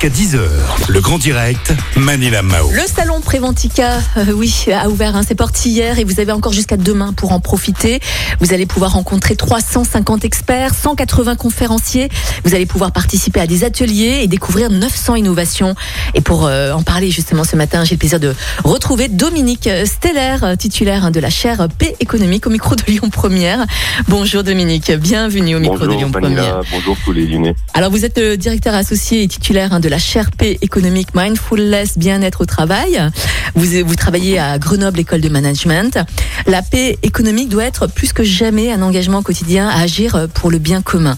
Jusqu'à 10h, le grand direct, Manila Mao. Le salon Préventica, euh, oui, a ouvert hein, ses portes hier et vous avez encore jusqu'à demain pour en profiter. Vous allez pouvoir rencontrer 350 experts, 180 conférenciers. Vous allez pouvoir participer à des ateliers et découvrir 900 innovations. Et pour euh, en parler justement ce matin, j'ai le plaisir de retrouver Dominique Steller, euh, titulaire hein, de la chaire P économique au micro de Lyon Première. Bonjour Dominique, bienvenue au micro de Lyon Vanilla, Première. bonjour tous les Lyonnais. Alors vous êtes le directeur associé et titulaire hein, de la chaire P économique Mindfulness Bien-être au travail. Vous, vous travaillez à Grenoble École de Management. La paix économique doit être plus que jamais un engagement quotidien à agir pour le bien commun.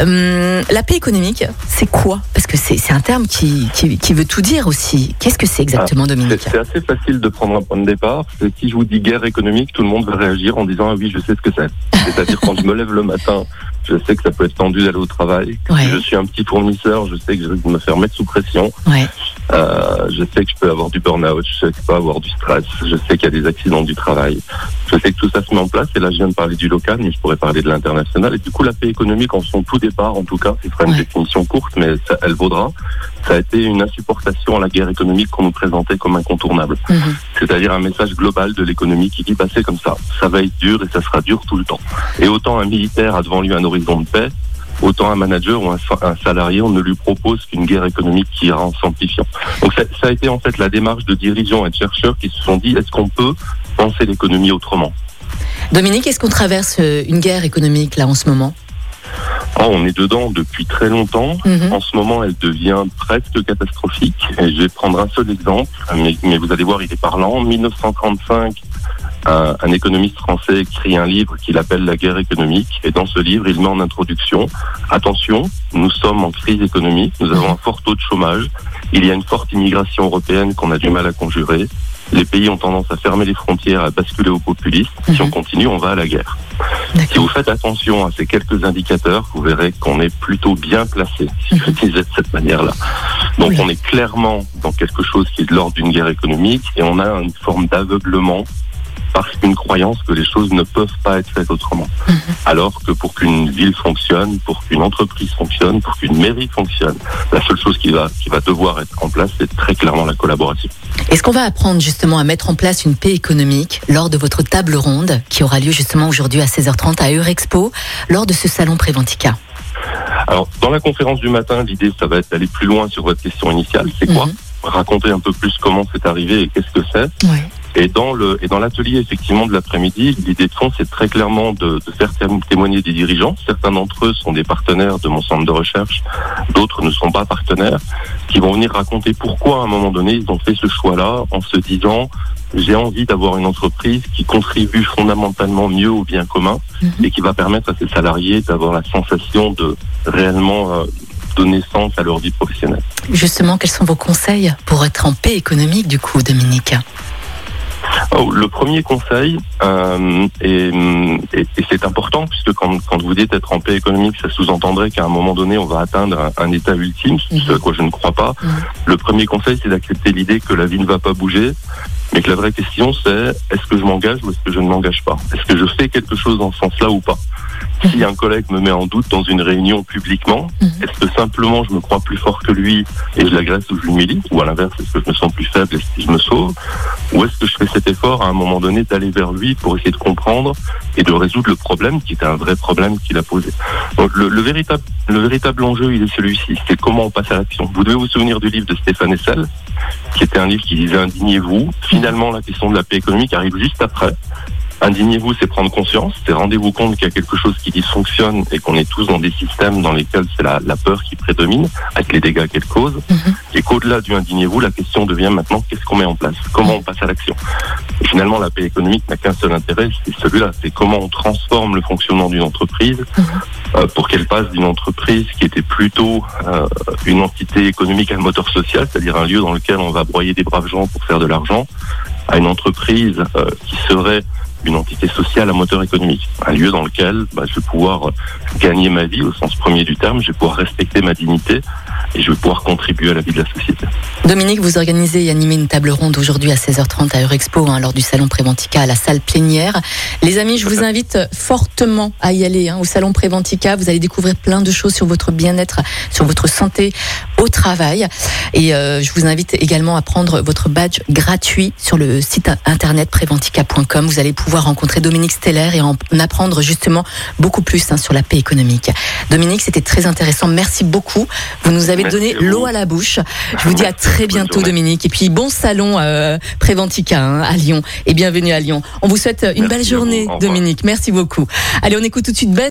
Hum, la paix économique, c'est quoi? Parce que c'est un terme qui, qui, qui veut tout dire aussi. Qu'est-ce que c'est exactement, Dominique? C'est c'est assez facile de prendre un point de départ. Si je vous dis guerre économique, tout le monde va réagir en disant ah oui, je sais ce que c'est. C'est-à-dire quand je me lève le matin, je sais que ça peut être tendu d'aller au travail. Ouais. Je suis un petit fournisseur, je sais que je vais me faire mettre sous pression. Ouais. Euh, je sais que je peux avoir du burn-out, je sais que je peux avoir du stress, je sais qu'il y a des accidents du travail. Je sais que tout ça se met en place. Et là, je viens de parler du local, mais je pourrais parler de l'international. Et du coup, la paix économique, en son tout départ, en tout cas, ce sera une Ouais. définition courte, mais ça, elle vaudra. Ça a été une insupportation à la guerre économique qu'on nous présentait comme incontournable. Mhm. C'est-à-dire un message global de l'économie qui dit bah, c'est comme ça, ça va être dur et ça sera dur tout le temps. Et autant un militaire a devant lui un horizon de paix, autant un manager ou un, sa- un salarié, on ne lui propose qu'une guerre économique qui ira en s'amplifiant. Donc ça, ça a été en fait la démarche de dirigeants et de chercheurs qui se sont dit est-ce qu'on peut penser l'économie autrement? Dominique, est-ce qu'on traverse euh, une guerre économique là en ce moment? Oh, On est dedans depuis très longtemps. Mhm. En ce moment, elle devient presque catastrophique. Et je vais prendre un seul exemple, mais, mais vous allez voir, il est parlant. En 1935, un, un économiste français écrit un livre qu'il appelle La guerre économique. Et dans ce livre, il met en introduction, attention, nous sommes en crise économique, nous avons un fort taux de chômage, il y a une forte immigration européenne qu'on a du mal à conjurer. Les pays ont tendance à fermer les frontières, à basculer au populisme. Si on Mhm. continue, on va à la guerre. Si vous faites attention à ces quelques indicateurs, vous verrez qu'on est plutôt bien placé, si je disais de cette manière-là. Donc Oui. on est clairement dans quelque chose qui est de l'ordre d'une guerre économique et on a une forme d'aveuglement parce qu'une croyance que les choses ne peuvent pas être faites autrement. Mhm. Alors que pour qu'une ville fonctionne, pour qu'une entreprise fonctionne, pour qu'une mairie fonctionne, la seule chose qui va, qui va devoir être en place, c'est très clairement la collaboration. Est-ce qu'on va apprendre justement à mettre en place une paix économique lors de votre table ronde qui aura lieu justement aujourd'hui à 16h30 à Eurexpo lors de ce salon Préventica? Alors, dans la conférence du matin, l'idée, ça va être d'aller plus loin sur votre question initiale. C'est quoi? Mhm. Raconter un peu plus comment c'est arrivé et qu'est-ce que c'est. Oui. Et dans le et dans l'atelier effectivement de l'après-midi, l'idée de fond, c'est très clairement de, de faire témo- témoigner des dirigeants. Certains d'entre eux sont des partenaires de mon centre de recherche, d'autres ne sont pas partenaires, qui vont venir raconter pourquoi à un moment donné ils ont fait ce choix-là en se disant j'ai envie d'avoir une entreprise qui contribue fondamentalement mieux au bien commun Mhm. et qui va permettre à ses salariés d'avoir la sensation de réellement euh, donner sens à leur vie professionnelle. Justement, quels sont vos conseils pour être en paix économique du coup, Dominique? Oh, le premier conseil, euh, et, et- et c'est important, puisque quand, quand vous dites être en paix économique, ça sous-entendrait qu'à un moment donné, on va atteindre un, un état ultime, ce à quoi je ne crois pas. Mhm. Le premier conseil, c'est d'accepter l'idée que la vie ne va pas bouger, mais que la vraie question, c'est est-ce que je m'engage ou est-ce que je ne m'engage pas? Est-ce que je fais quelque chose dans ce sens-là ou pas? Si un collègue me met en doute dans une réunion publiquement, Mhm. est-ce que simplement je me crois plus fort que lui et je l'agresse ou je l'humilie? Ou à l'inverse, est-ce que je me sens plus faible et si je me sauve? Ou est-ce que je fais cet effort à un moment donné d'aller vers lui pour essayer de comprendre et de résoudre le problème qui était un vrai problème qu'il a posé? Donc le, le véritable, le véritable enjeu, il est celui-ci, c'est comment on passe à l'action. Vous devez vous souvenir du livre de Stéphane Hessel, qui était un livre qui disait indignez-vous. Finalement, la question de la paix économique arrive juste après. Indignez-vous, c'est prendre conscience, c'est rendez-vous compte qu'il y a quelque chose qui dysfonctionne et qu'on est tous dans des systèmes dans lesquels c'est la, la peur qui prédomine, avec les dégâts qu'elle cause, Mhm. et qu'au-delà du indignez-vous, la question devient maintenant qu'est-ce qu'on met en place, comment on passe à l'action? Et finalement, la paix économique n'a qu'un seul intérêt, c'est celui-là, c'est comment on transforme le fonctionnement d'une entreprise euh, pour qu'elle passe d'une entreprise qui était plutôt euh, une entité économique à moteur social, c'est-à-dire un lieu dans lequel on va broyer des braves gens pour faire de l'argent, à une entreprise euh, qui serait une entité sociale à moteur économique, un lieu dans lequel bah, je vais pouvoir gagner ma vie au sens premier du terme, je vais pouvoir respecter ma dignité et je vais pouvoir contribuer à la vie de la société. Dominique, vous organisez et animez une table ronde aujourd'hui à 16h30 à Eurexpo hein, lors du salon Préventica à la salle plénière. Les amis, je vous invite fortement à y aller hein, au salon Préventica. Vous allez découvrir plein de choses sur votre bien-être, sur votre santé au travail. Et euh, je vous invite également à prendre votre badge gratuit sur le site internet préventica.com. Vous allez pouvoir rencontrer Dominique Steller et en apprendre justement beaucoup plus hein, sur la paix économique. Dominique, c'était très intéressant. Merci beaucoup. Vous nous avez donné l'eau à la bouche. Je vous dis à très bientôt, Dominique. Et puis bon salon euh, Préventica hein, à Lyon. Et bienvenue à Lyon. On vous souhaite une belle journée, Dominique. Merci beaucoup. Allez, on écoute tout de suite Ben.